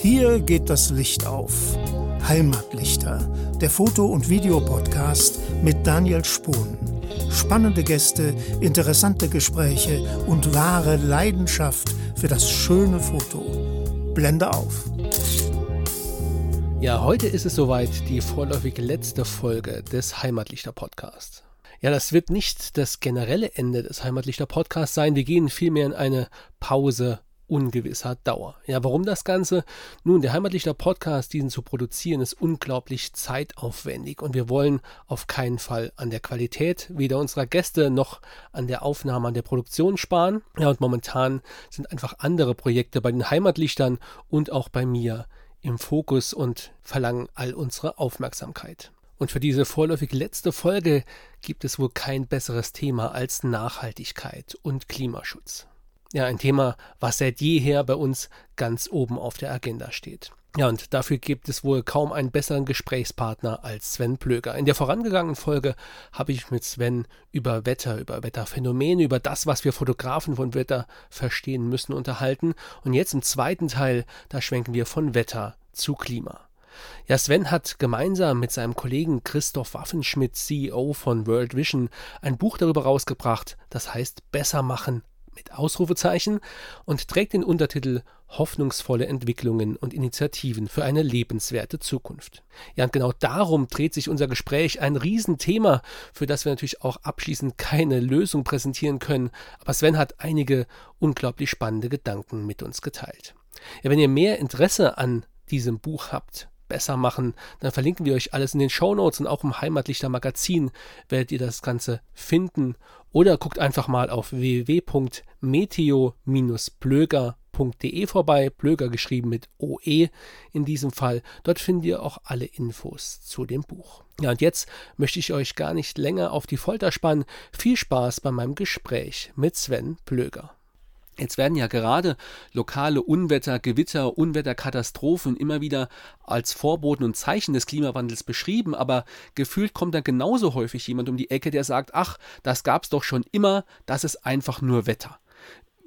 Hier geht das Licht auf. Heimatlichter, der Foto- und Videopodcast mit Daniel Spohn. Spannende Gäste, interessante Gespräche und wahre Leidenschaft für das schöne Foto. Blende auf. Ja, heute ist es soweit, die vorläufig letzte Folge des Heimatlichter Podcasts. Ja, das wird nicht das generelle Ende des Heimatlichter Podcasts sein. Wir gehen vielmehr in eine Pause ungewisser Dauer. Ja, warum das Ganze? Nun, der Heimatlichter Podcast, diesen zu produzieren, ist unglaublich zeitaufwendig und wir wollen auf keinen Fall an der Qualität weder unserer Gäste noch an der Aufnahme, an der Produktion sparen. Ja, und momentan sind einfach andere Projekte bei den Heimatlichtern und auch bei mir im Fokus und verlangen all unsere Aufmerksamkeit. Und für diese vorläufig letzte Folge gibt es wohl kein besseres Thema als Nachhaltigkeit und Klimaschutz. Ja, ein Thema, was seit jeher bei uns ganz oben auf der Agenda steht. Ja, und dafür gibt es wohl kaum einen besseren Gesprächspartner als Sven Plöger. In der vorangegangenen Folge habe ich mit Sven über Wetter, über Wetterphänomene, über das, was wir Fotografen von Wetter verstehen müssen, unterhalten. Und jetzt im zweiten Teil, da schwenken wir von Wetter zu Klima. Ja, Sven hat gemeinsam mit seinem Kollegen Christoph Waffenschmidt, CEO von World Vision, ein Buch darüber rausgebracht, das heißt Besser machen mit Ausrufezeichen und trägt den Untertitel Hoffnungsvolle Entwicklungen und Initiativen für eine lebenswerte Zukunft. Ja, und genau darum dreht sich unser Gespräch, ein Riesenthema, für das wir natürlich auch abschließend keine Lösung präsentieren können, aber Sven hat einige unglaublich spannende Gedanken mit uns geteilt. Ja, wenn ihr mehr Interesse an diesem Buch habt, besser machen, dann verlinken wir euch alles in den Show Notes und auch im Heimatlichter Magazin werdet ihr das Ganze finden. Oder guckt einfach mal auf www.meteo-blöger.de vorbei, Blöger geschrieben mit OE in diesem Fall. Dort findet ihr auch alle Infos zu dem Buch. Ja, und jetzt möchte ich euch gar nicht länger auf die Folter spannen. Viel Spaß bei meinem Gespräch mit Sven Blöger. Jetzt werden ja gerade lokale Unwetter, Gewitter, Unwetterkatastrophen immer wieder als Vorboten und Zeichen des Klimawandels beschrieben, aber gefühlt kommt dann genauso häufig jemand um die Ecke, der sagt, ach, das gab's doch schon immer, das ist einfach nur Wetter.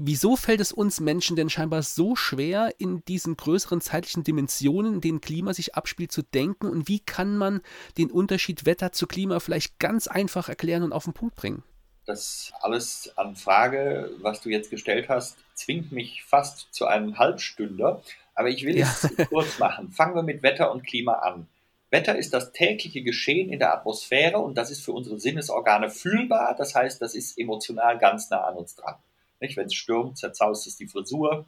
Wieso fällt es uns Menschen denn scheinbar so schwer, in diesen größeren zeitlichen Dimensionen, in denen Klima sich abspielt, zu denken? Und wie kann man den Unterschied Wetter zu Klima vielleicht ganz einfach erklären und auf den Punkt bringen? Das alles an Frage, was du jetzt gestellt hast, zwingt mich fast zu einem Halbstünder. Aber ich will ja. es kurz machen. Fangen wir mit Wetter und Klima an. Wetter ist das tägliche Geschehen in der Atmosphäre und das ist für unsere Sinnesorgane fühlbar. Das heißt, das ist emotional ganz nah an uns dran. Wenn es stürmt, zerzaust es die Frisur.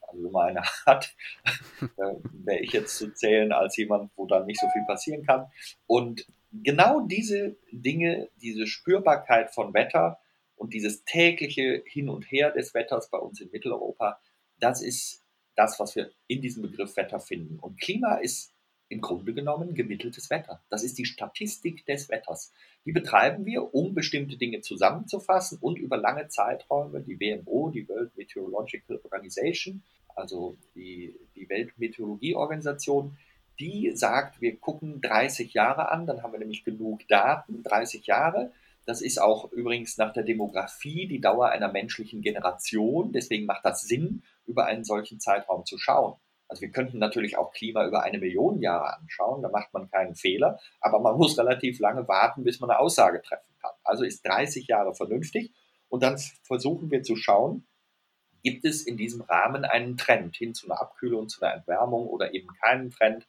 Also wenn man eine hat, äh, wäre ich jetzt zu zählen als jemand, wo dann nicht so viel passieren kann. Und genau diese Dinge, diese Spürbarkeit von Wetter und dieses tägliche Hin und Her des Wetters bei uns in Mitteleuropa, das ist das, was wir in diesem Begriff Wetter finden. Und Klima ist im Grunde genommen gemitteltes Wetter. Das ist die Statistik des Wetters. Die betreiben wir, um bestimmte Dinge zusammenzufassen und über lange Zeiträume, die WMO, die World Meteorological Organization, also die, die Weltmeteorologieorganisation, die sagt, wir gucken 30 Jahre an, dann haben wir nämlich genug Daten, 30 Jahre. Das ist auch übrigens nach der Demografie die Dauer einer menschlichen Generation. Deswegen macht das Sinn, über einen solchen Zeitraum zu schauen. Also wir könnten natürlich auch Klima über eine Million Jahre anschauen, da macht man keinen Fehler, aber man muss relativ lange warten, bis man eine Aussage treffen kann. Also ist 30 Jahre vernünftig und dann versuchen wir zu schauen, gibt es in diesem Rahmen einen Trend hin zu einer Abkühlung, zu einer Entwärmung oder eben keinen Trend.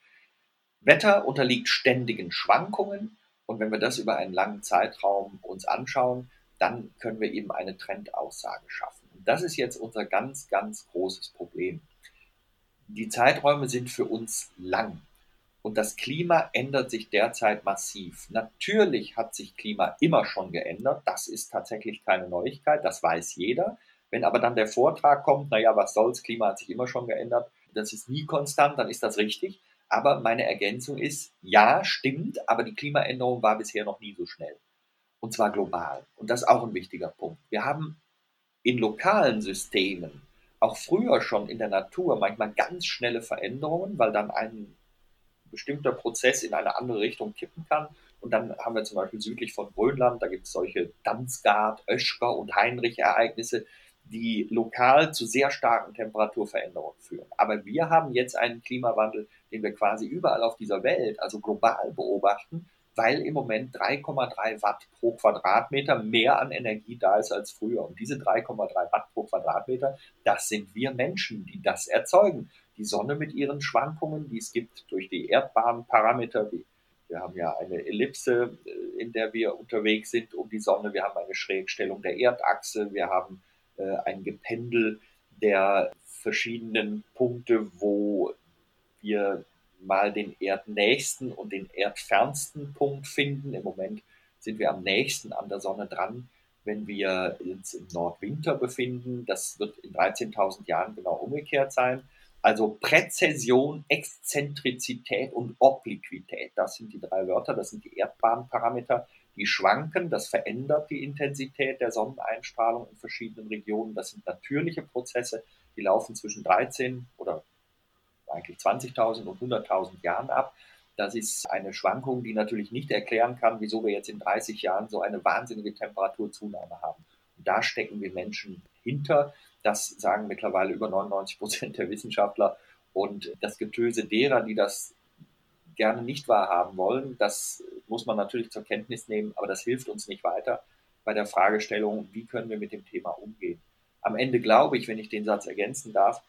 Wetter unterliegt ständigen Schwankungen und wenn wir das über einen langen Zeitraum uns anschauen, dann können wir eben eine Trendaussage schaffen. Und das ist jetzt unser ganz, ganz großes Problem. Die Zeiträume sind für uns lang und das Klima ändert sich derzeit massiv. Natürlich hat sich Klima immer schon geändert, das ist tatsächlich keine Neuigkeit, das weiß jeder. Wenn aber dann der Vortrag kommt, naja, was soll's, Klima hat sich immer schon geändert, das ist nie konstant, dann ist das richtig. Aber meine Ergänzung ist, ja, stimmt, aber die Klimaänderung war bisher noch nie so schnell. Und zwar global. Und das ist auch ein wichtiger Punkt. Wir haben in lokalen Systemen auch früher schon in der Natur manchmal ganz schnelle Veränderungen, weil dann ein bestimmter Prozess in eine andere Richtung kippen kann. Und dann haben wir zum Beispiel südlich von Grönland, da gibt es solche Dansgaard, Oeschger und Heinrich-Ereignisse, die lokal zu sehr starken Temperaturveränderungen führen. Aber wir haben jetzt einen Klimawandel, den wir quasi überall auf dieser Welt, also global beobachten, weil im Moment 3,3 Watt pro Quadratmeter mehr an Energie da ist als früher. Und diese 3,3 Watt pro Quadratmeter, das sind wir Menschen, die das erzeugen. Die Sonne mit ihren Schwankungen, die es gibt durch die Erdbahnparameter, wie wir haben ja eine Ellipse, äh, in der wir unterwegs sind um die Sonne. Wir haben eine Schrägstellung der Erdachse. Wir haben äh, ein Gependel der verschiedenen Punkte, wo wir mal den erdnächsten und den erdfernsten Punkt finden. Im Moment sind wir am nächsten an der Sonne dran, wenn wir uns im Nordwinter befinden. Das wird in 13.000 Jahren genau umgekehrt sein. Also Präzession, Exzentrizität und Obliquität, das sind die drei Wörter, das sind die Erdbahnparameter, die schwanken, das verändert die Intensität der Sonneneinstrahlung in verschiedenen Regionen. Das sind natürliche Prozesse, die laufen zwischen 13 oder eigentlich 20.000 und 100.000 Jahren ab. Das ist eine Schwankung, die natürlich nicht erklären kann, wieso wir jetzt in 30 Jahren so eine wahnsinnige Temperaturzunahme haben. Und da stecken wir Menschen hinter. Das sagen mittlerweile über 99 Prozent der Wissenschaftler. Und das Getöse derer, die das gerne nicht wahrhaben wollen, das muss man natürlich zur Kenntnis nehmen, aber das hilft uns nicht weiter bei der Fragestellung, wie können wir mit dem Thema umgehen. Am Ende glaube ich, wenn ich den Satz ergänzen darf,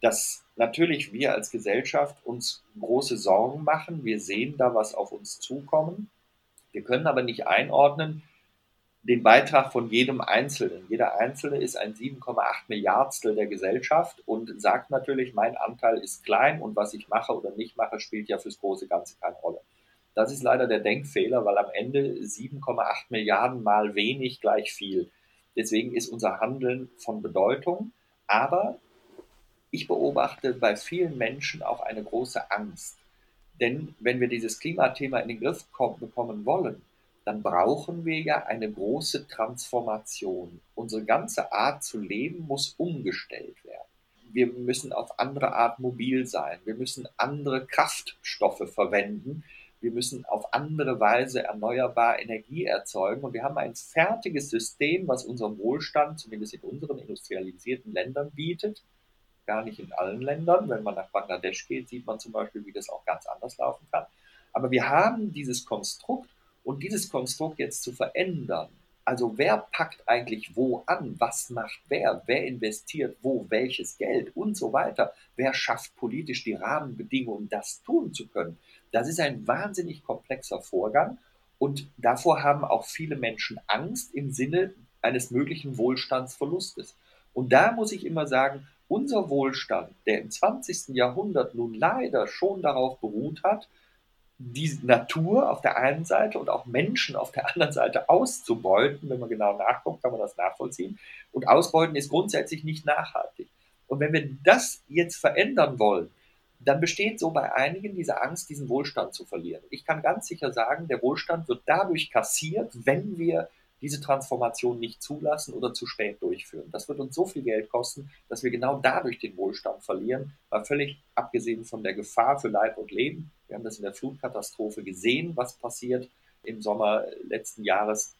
dass natürlich wir als Gesellschaft uns große Sorgen machen. Wir sehen da was auf uns zukommen. Wir können aber nicht einordnen den Beitrag von jedem Einzelnen. Jeder Einzelne ist ein 7,8 Milliardstel der Gesellschaft und sagt natürlich, mein Anteil ist klein und was ich mache oder nicht mache, spielt ja fürs große Ganze keine Rolle. Das ist leider der Denkfehler, weil am Ende 7,8 Milliarden mal wenig gleich viel. Deswegen ist unser Handeln von Bedeutung. Aber ich beobachte bei vielen Menschen auch eine große Angst. Denn wenn wir dieses Klimathema in den Griff bekommen wollen, dann brauchen wir ja eine große Transformation. Unsere ganze Art zu leben muss umgestellt werden. Wir müssen auf andere Art mobil sein. Wir müssen andere Kraftstoffe verwenden. Wir müssen auf andere Weise erneuerbar Energie erzeugen. Und wir haben ein fertiges System, was unseren Wohlstand, zumindest in unseren industrialisierten Ländern, bietet gar nicht in allen Ländern. Wenn man nach Bangladesch geht, sieht man zum Beispiel, wie das auch ganz anders laufen kann. Aber wir haben dieses Konstrukt und dieses Konstrukt jetzt zu verändern. Also wer packt eigentlich wo an? Was macht wer? Wer investiert wo welches Geld und so weiter? Wer schafft politisch die Rahmenbedingungen, das tun zu können? Das ist ein wahnsinnig komplexer Vorgang und davor haben auch viele Menschen Angst im Sinne eines möglichen Wohlstandsverlustes. Und da muss ich immer sagen, unser Wohlstand, der im 20. Jahrhundert nun leider schon darauf beruht hat, die Natur auf der einen Seite und auch Menschen auf der anderen Seite auszubeuten, wenn man genau nachguckt, kann man das nachvollziehen. Und ausbeuten ist grundsätzlich nicht nachhaltig. Und wenn wir das jetzt verändern wollen, dann besteht so bei einigen diese Angst, diesen Wohlstand zu verlieren. Ich kann ganz sicher sagen, der Wohlstand wird dadurch kassiert, wenn wir diese Transformation nicht zulassen oder zu spät durchführen. Das wird uns so viel Geld kosten, dass wir genau dadurch den Wohlstand verlieren, weil völlig abgesehen von der Gefahr für Leib und Leben, wir haben das in der Flutkatastrophe gesehen, was passiert im Sommer letzten Jahres,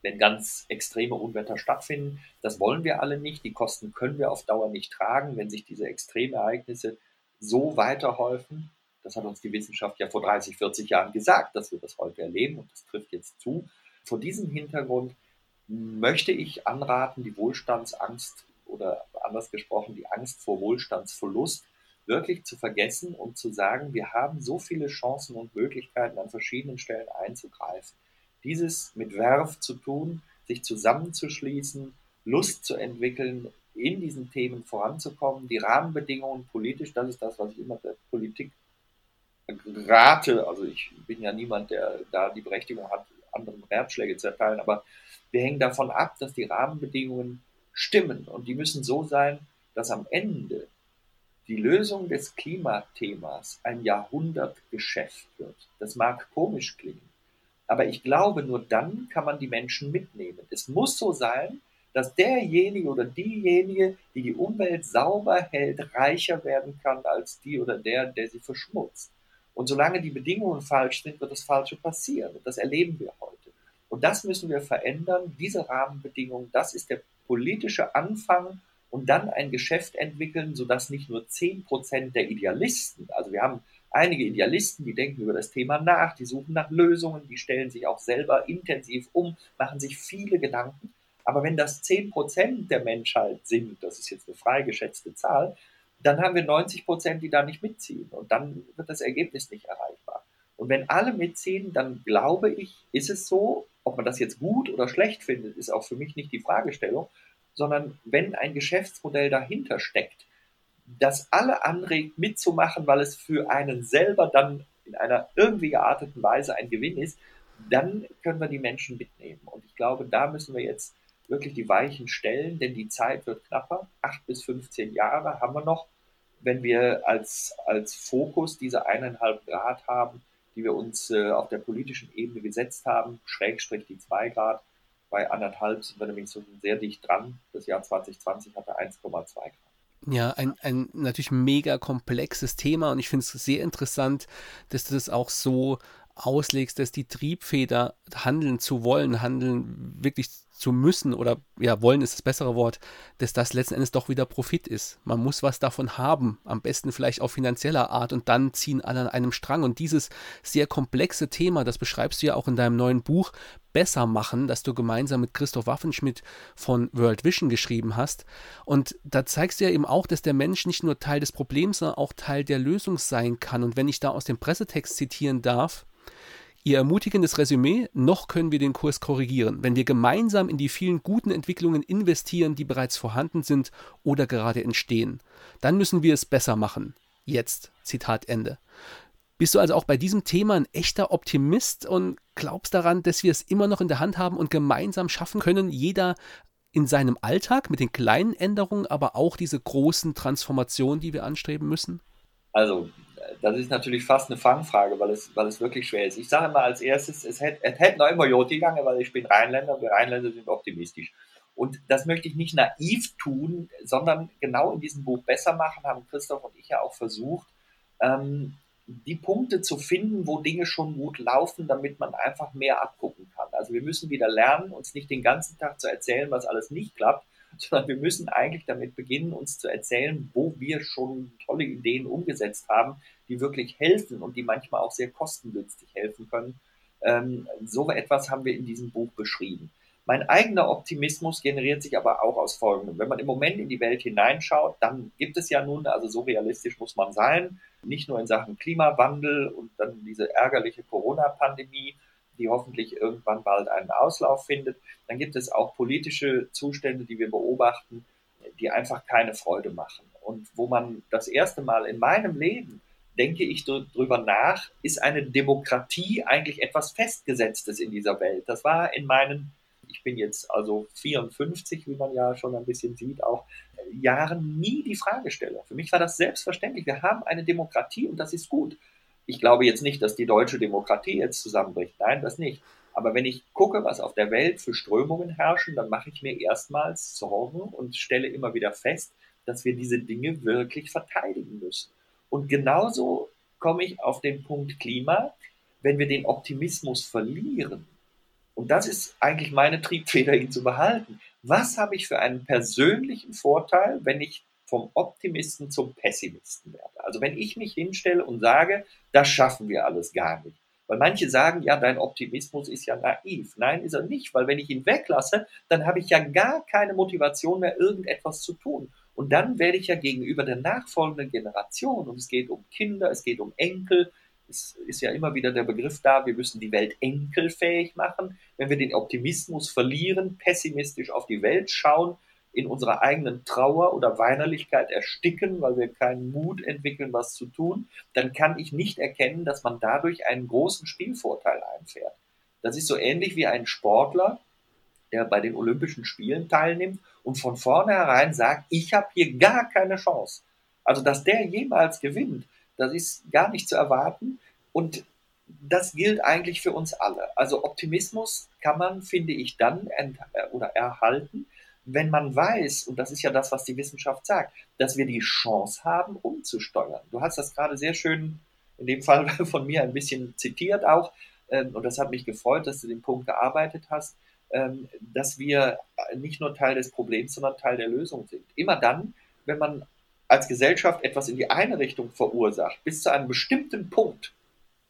wenn ganz extreme Unwetter stattfinden. Das wollen wir alle nicht. Die Kosten können wir auf Dauer nicht tragen, wenn sich diese Extremereignisse so weiterhäufen. Das hat uns die Wissenschaft ja vor 30, 40 Jahren gesagt, dass wir das heute erleben und das trifft jetzt zu. Vor diesem Hintergrund möchte ich anraten, die Wohlstandsangst oder anders gesprochen die Angst vor Wohlstandsverlust wirklich zu vergessen und zu sagen, wir haben so viele Chancen und Möglichkeiten an verschiedenen Stellen einzugreifen. Dieses mit Werf zu tun, sich zusammenzuschließen, Lust zu entwickeln, in diesen Themen voranzukommen, die Rahmenbedingungen politisch, das ist das, was ich immer der Politik rate. Also ich bin ja niemand, der da die Berechtigung hat, anderen Ratschläge zu erteilen, aber wir hängen davon ab, dass die Rahmenbedingungen stimmen und die müssen so sein, dass am Ende die Lösung des Klimathemas ein Jahrhundertgeschäft wird. Das mag komisch klingen, aber ich glaube, nur dann kann man die Menschen mitnehmen. Es muss so sein, dass derjenige oder diejenige, die die Umwelt sauber hält, reicher werden kann als die oder der, der sie verschmutzt. Und solange die Bedingungen falsch sind, wird das Falsche passieren. Und das erleben wir heute. Und das müssen wir verändern. Diese Rahmenbedingungen, das ist der politische Anfang und dann ein Geschäft entwickeln, sodass nicht nur 10% der Idealisten, also wir haben einige Idealisten, die denken über das Thema nach, die suchen nach Lösungen, die stellen sich auch selber intensiv um, machen sich viele Gedanken. Aber wenn das 10% der Menschheit sind, das ist jetzt eine frei geschätzte Zahl, dann haben wir 90 Prozent, die da nicht mitziehen. Und dann wird das Ergebnis nicht erreichbar. Und wenn alle mitziehen, dann glaube ich, ist es so, ob man das jetzt gut oder schlecht findet, ist auch für mich nicht die Fragestellung, sondern wenn ein Geschäftsmodell dahinter steckt, das alle anregt mitzumachen, weil es für einen selber dann in einer irgendwie gearteten Weise ein Gewinn ist, dann können wir die Menschen mitnehmen. Und ich glaube, da müssen wir jetzt wirklich die Weichen stellen, denn die Zeit wird knapper. Acht bis 15 Jahre haben wir noch, wenn wir als, als Fokus diese eineinhalb Grad haben, die wir uns äh, auf der politischen Ebene gesetzt haben, Schrägstrich die zwei Grad. Bei anderthalb sind wir nämlich so sehr dicht dran. Das Jahr 2020 hatte 1,2 Grad. Ja, ein, ein natürlich mega komplexes Thema und ich finde es sehr interessant, dass du das auch so auslegst, dass die Triebfeder handeln zu wollen, handeln wirklich zu müssen oder ja, wollen ist das bessere Wort, dass das letzten Endes doch wieder Profit ist. Man muss was davon haben, am besten vielleicht auf finanzieller Art und dann ziehen alle an einem Strang. Und dieses sehr komplexe Thema, das beschreibst du ja auch in deinem neuen Buch, besser machen, das du gemeinsam mit Christoph Waffenschmidt von World Vision geschrieben hast. Und da zeigst du ja eben auch, dass der Mensch nicht nur Teil des Problems, sondern auch Teil der Lösung sein kann. Und wenn ich da aus dem Pressetext zitieren darf, Ihr ermutigendes Resümee, noch können wir den Kurs korrigieren, wenn wir gemeinsam in die vielen guten Entwicklungen investieren, die bereits vorhanden sind oder gerade entstehen. Dann müssen wir es besser machen. Jetzt. Zitat Ende. Bist du also auch bei diesem Thema ein echter Optimist und glaubst daran, dass wir es immer noch in der Hand haben und gemeinsam schaffen können, jeder in seinem Alltag mit den kleinen Änderungen, aber auch diese großen Transformationen, die wir anstreben müssen? Also das ist natürlich fast eine Fangfrage, weil es, weil es wirklich schwer ist. Ich sage mal als erstes, es hätte, es hätte noch immer Joti gegangen, weil ich bin Rheinländer und wir Rheinländer sind optimistisch. Und das möchte ich nicht naiv tun, sondern genau in diesem Buch besser machen, haben Christoph und ich ja auch versucht, ähm, die Punkte zu finden, wo Dinge schon gut laufen, damit man einfach mehr abgucken kann. Also wir müssen wieder lernen, uns nicht den ganzen Tag zu erzählen, was alles nicht klappt, sondern wir müssen eigentlich damit beginnen, uns zu erzählen, wo wir schon tolle Ideen umgesetzt haben, die wirklich helfen und die manchmal auch sehr kostengünstig helfen können. Ähm, so etwas haben wir in diesem Buch beschrieben. Mein eigener Optimismus generiert sich aber auch aus Folgendem. Wenn man im Moment in die Welt hineinschaut, dann gibt es ja nun, also so realistisch muss man sein, nicht nur in Sachen Klimawandel und dann diese ärgerliche Corona-Pandemie, die hoffentlich irgendwann bald einen Auslauf findet. Dann gibt es auch politische Zustände, die wir beobachten, die einfach keine Freude machen. Und wo man das erste Mal in meinem Leben denke ich drüber nach, ist eine Demokratie eigentlich etwas Festgesetztes in dieser Welt. Das war in meinen, ich bin jetzt also 54, wie man ja schon ein bisschen sieht, auch Jahren nie die Fragestellung. Für mich war das selbstverständlich. Wir haben eine Demokratie und das ist gut. Ich glaube jetzt nicht, dass die deutsche Demokratie jetzt zusammenbricht. Nein, das nicht. Aber wenn ich gucke, was auf der Welt für Strömungen herrschen, dann mache ich mir erstmals Sorgen und stelle immer wieder fest, dass wir diese Dinge wirklich verteidigen müssen. Und genauso komme ich auf den Punkt Klima, wenn wir den Optimismus verlieren. Und das ist eigentlich meine Triebfeder, ihn zu behalten. Was habe ich für einen persönlichen Vorteil, wenn ich vom Optimisten zum Pessimisten werde. Also wenn ich mich hinstelle und sage, das schaffen wir alles gar nicht. Weil manche sagen, ja, dein Optimismus ist ja naiv. Nein, ist er nicht, weil wenn ich ihn weglasse, dann habe ich ja gar keine Motivation mehr, irgendetwas zu tun. Und dann werde ich ja gegenüber der nachfolgenden Generation, und es geht um Kinder, es geht um Enkel, es ist ja immer wieder der Begriff da, wir müssen die Welt enkelfähig machen. Wenn wir den Optimismus verlieren, pessimistisch auf die Welt schauen, in unserer eigenen Trauer oder Weinerlichkeit ersticken, weil wir keinen Mut entwickeln, was zu tun, dann kann ich nicht erkennen, dass man dadurch einen großen Spielvorteil einfährt. Das ist so ähnlich wie ein Sportler, der bei den Olympischen Spielen teilnimmt und von vornherein sagt, ich habe hier gar keine Chance. Also, dass der jemals gewinnt, das ist gar nicht zu erwarten. Und das gilt eigentlich für uns alle. Also Optimismus kann man, finde ich, dann oder erhalten, wenn man weiß, und das ist ja das, was die Wissenschaft sagt, dass wir die Chance haben, umzusteuern. Du hast das gerade sehr schön, in dem Fall von mir ein bisschen zitiert auch, ähm, und das hat mich gefreut, dass du den Punkt gearbeitet hast. Ähm, dass wir nicht nur Teil des Problems, sondern Teil der Lösung sind. Immer dann, wenn man als Gesellschaft etwas in die eine Richtung verursacht, bis zu einem bestimmten Punkt,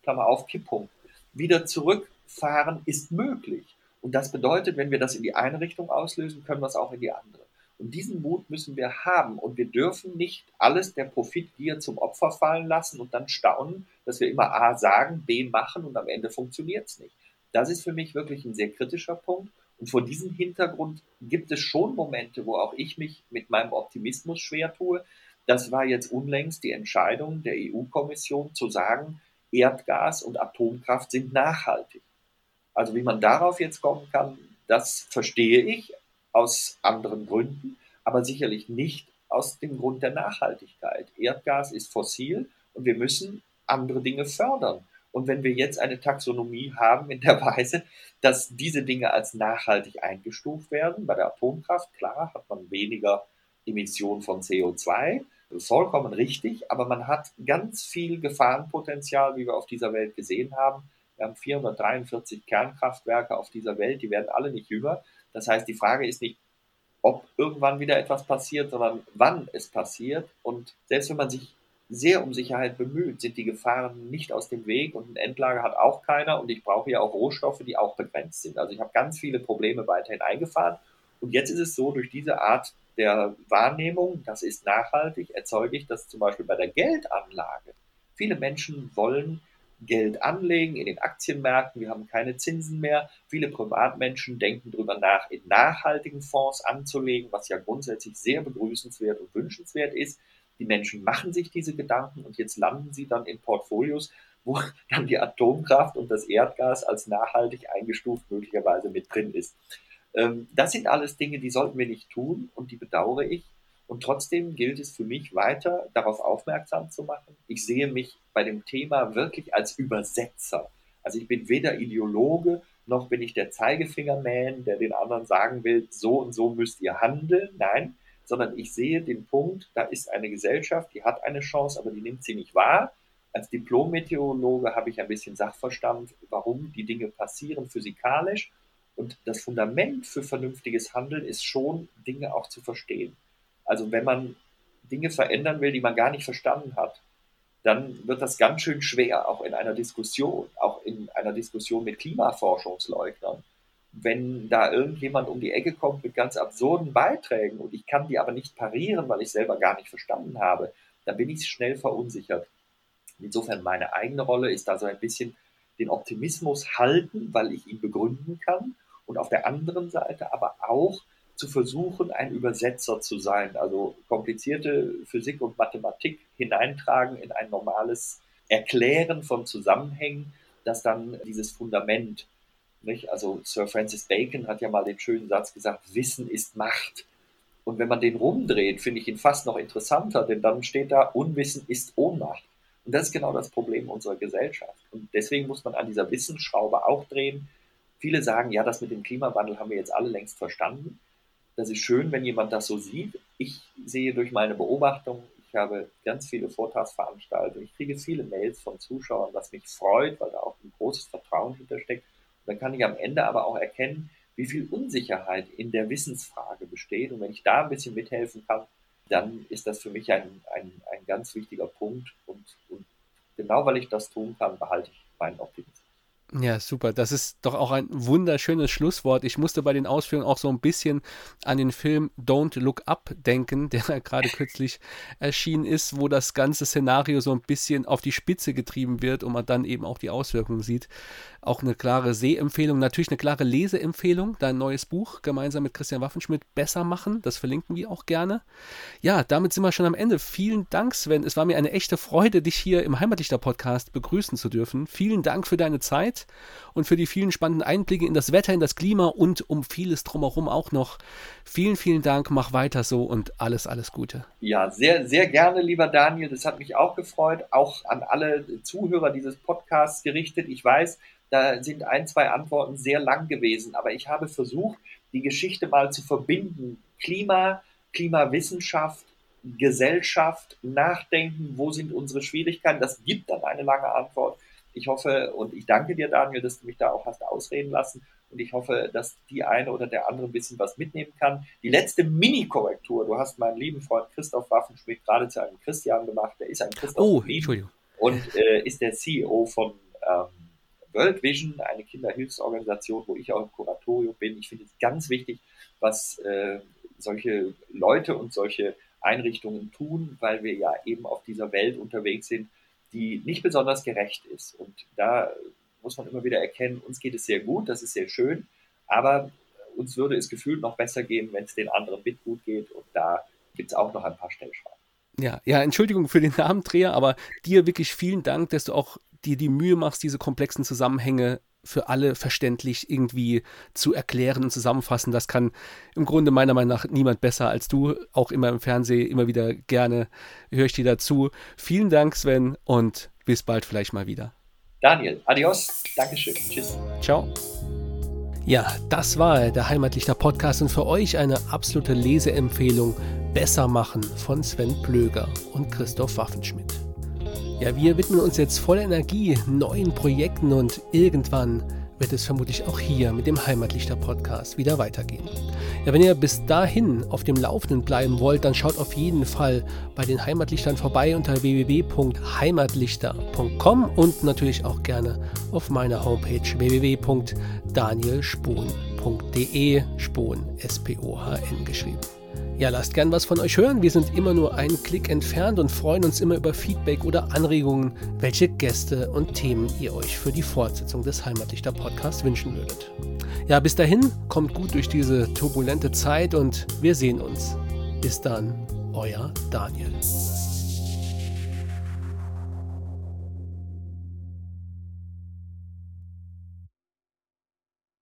Klammer auf, Kipppunkt, wieder zurückfahren ist möglich. Und das bedeutet, wenn wir das in die eine Richtung auslösen, können wir es auch in die andere. Und diesen Mut müssen wir haben. Und wir dürfen nicht alles der Profitgier zum Opfer fallen lassen und dann staunen, dass wir immer A sagen, B machen und am Ende funktioniert es nicht. Das ist für mich wirklich ein sehr kritischer Punkt. Und vor diesem Hintergrund gibt es schon Momente, wo auch ich mich mit meinem Optimismus schwer tue. Das war jetzt unlängst die Entscheidung der EU-Kommission zu sagen, Erdgas und Atomkraft sind nachhaltig. Also wie man darauf jetzt kommen kann, das verstehe ich aus anderen Gründen, aber sicherlich nicht aus dem Grund der Nachhaltigkeit. Erdgas ist fossil und wir müssen andere Dinge fördern. Und wenn wir jetzt eine Taxonomie haben in der Weise, dass diese Dinge als nachhaltig eingestuft werden, bei der Atomkraft, klar, hat man weniger Emissionen von CO2, vollkommen richtig, aber man hat ganz viel Gefahrenpotenzial, wie wir auf dieser Welt gesehen haben. Wir haben 443 Kernkraftwerke auf dieser Welt, die werden alle nicht jünger. Das heißt, die Frage ist nicht, ob irgendwann wieder etwas passiert, sondern wann es passiert. Und selbst wenn man sich sehr um Sicherheit bemüht, sind die Gefahren nicht aus dem Weg und ein Endlager hat auch keiner und ich brauche ja auch Rohstoffe, die auch begrenzt sind. Also ich habe ganz viele Probleme weiterhin eingefahren und jetzt ist es so, durch diese Art der Wahrnehmung, das ist nachhaltig, erzeuge ich das zum Beispiel bei der Geldanlage. Viele Menschen wollen Geld anlegen in den Aktienmärkten. Wir haben keine Zinsen mehr. Viele Privatmenschen denken darüber nach, in nachhaltigen Fonds anzulegen, was ja grundsätzlich sehr begrüßenswert und wünschenswert ist. Die Menschen machen sich diese Gedanken und jetzt landen sie dann in Portfolios, wo dann die Atomkraft und das Erdgas als nachhaltig eingestuft möglicherweise mit drin ist. Ähm, das sind alles Dinge, die sollten wir nicht tun und die bedauere ich. Und trotzdem gilt es für mich weiter, darauf aufmerksam zu machen. Ich sehe mich bei dem Thema wirklich als Übersetzer. Also ich bin weder Ideologe, noch bin ich der Zeigefingerman, der den anderen sagen will, so und so müsst ihr handeln. Nein, sondern ich sehe den Punkt, da ist eine Gesellschaft, die hat eine Chance, aber die nimmt sie nicht wahr. Als Diplom-Meteorologe habe ich ein bisschen Sachverstand, warum die Dinge passieren physikalisch. Und das Fundament für vernünftiges Handeln ist schon, Dinge auch zu verstehen. Also wenn man Dinge verändern will, die man gar nicht verstanden hat, dann wird das ganz schön schwer, auch in einer Diskussion, auch in einer Diskussion mit Klimaforschungsleugnern. Wenn da irgendjemand um die Ecke kommt mit ganz absurden Beiträgen und ich kann die aber nicht parieren, weil ich selber gar nicht verstanden habe, dann bin ich schnell verunsichert. Insofern meine eigene Rolle ist da so ein bisschen den Optimismus halten, weil ich ihn begründen kann und auf der anderen Seite aber auch zu versuchen, ein Übersetzer zu sein, also komplizierte Physik und Mathematik hineintragen in ein normales Erklären von Zusammenhängen, das dann dieses Fundament, nicht? also Sir Francis Bacon hat ja mal den schönen Satz gesagt, Wissen ist Macht. Und wenn man den rumdreht, finde ich ihn fast noch interessanter, denn dann steht da, Unwissen ist Ohnmacht. Und das ist genau das Problem unserer Gesellschaft. Und deswegen muss man an dieser Wissensschraube auch drehen. Viele sagen, ja, das mit dem Klimawandel haben wir jetzt alle längst verstanden. Das ist schön, wenn jemand das so sieht. Ich sehe durch meine Beobachtung, ich habe ganz viele Vortragsveranstaltungen, ich kriege viele Mails von Zuschauern, was mich freut, weil da auch ein großes Vertrauen hintersteckt. Dann kann ich am Ende aber auch erkennen, wie viel Unsicherheit in der Wissensfrage besteht. Und wenn ich da ein bisschen mithelfen kann, dann ist das für mich ein, ein, ein ganz wichtiger Punkt. Und, und genau weil ich das tun kann, behalte ich meinen Optimismus. Ja, super. Das ist doch auch ein wunderschönes Schlusswort. Ich musste bei den Ausführungen auch so ein bisschen an den Film Don't Look Up denken, der gerade kürzlich erschienen ist, wo das ganze Szenario so ein bisschen auf die Spitze getrieben wird und man dann eben auch die Auswirkungen sieht. Auch eine klare Sehempfehlung, natürlich eine klare Leseempfehlung. Dein neues Buch gemeinsam mit Christian Waffenschmidt besser machen. Das verlinken wir auch gerne. Ja, damit sind wir schon am Ende. Vielen Dank, Sven. Es war mir eine echte Freude, dich hier im Heimatlichter Podcast begrüßen zu dürfen. Vielen Dank für deine Zeit und für die vielen spannenden Einblicke in das Wetter, in das Klima und um vieles drumherum auch noch. Vielen, vielen Dank. Mach weiter so und alles, alles Gute. Ja, sehr, sehr gerne, lieber Daniel. Das hat mich auch gefreut. Auch an alle Zuhörer dieses Podcasts gerichtet. Ich weiß, da sind ein, zwei Antworten sehr lang gewesen, aber ich habe versucht, die Geschichte mal zu verbinden. Klima, Klimawissenschaft, Gesellschaft, Nachdenken, wo sind unsere Schwierigkeiten? Das gibt dann eine lange Antwort. Ich hoffe und ich danke dir, Daniel, dass du mich da auch hast ausreden lassen. Und ich hoffe, dass die eine oder der andere ein bisschen was mitnehmen kann. Die letzte Mini-Korrektur. Du hast meinen lieben Freund Christoph Waffenschmidt gerade zu einem Christian gemacht. Der ist ein Christoph oh, Entschuldigung. und äh, ist der CEO von ähm, World Vision, eine Kinderhilfsorganisation, wo ich auch im Kuratorium bin. Ich finde es ganz wichtig, was äh, solche Leute und solche Einrichtungen tun, weil wir ja eben auf dieser Welt unterwegs sind, die nicht besonders gerecht ist. Und da muss man immer wieder erkennen, uns geht es sehr gut, das ist sehr schön, aber uns würde es gefühlt noch besser gehen, wenn es den anderen mit gut geht. Und da gibt es auch noch ein paar Stellschrauben. Ja, ja, Entschuldigung für den Namendreher, aber dir wirklich vielen Dank, dass du auch dir die Mühe machst, diese komplexen Zusammenhänge für alle verständlich irgendwie zu erklären und zusammenfassen. Das kann im Grunde meiner Meinung nach niemand besser als du. Auch immer im Fernsehen, immer wieder gerne höre ich dir dazu. Vielen Dank, Sven, und bis bald vielleicht mal wieder. Daniel, adios, Dankeschön, tschüss. Ciao. Ja, das war der Heimatlichter Podcast und für euch eine absolute Leseempfehlung Besser machen von Sven Plöger und Christoph Waffenschmidt. Ja, wir widmen uns jetzt voller Energie neuen Projekten und irgendwann wird es vermutlich auch hier mit dem Heimatlichter Podcast wieder weitergehen. Ja, wenn ihr bis dahin auf dem Laufenden bleiben wollt, dann schaut auf jeden Fall bei den Heimatlichtern vorbei unter www.heimatlichter.com und natürlich auch gerne auf meiner Homepage www.danielspohn.de Spohn S-P-O-H-N geschrieben. Ja, lasst gern was von euch hören. Wir sind immer nur einen Klick entfernt und freuen uns immer über Feedback oder Anregungen, welche Gäste und Themen ihr euch für die Fortsetzung des Heimatlichter Podcasts wünschen würdet. Ja, bis dahin, kommt gut durch diese turbulente Zeit und wir sehen uns. Bis dann, euer Daniel.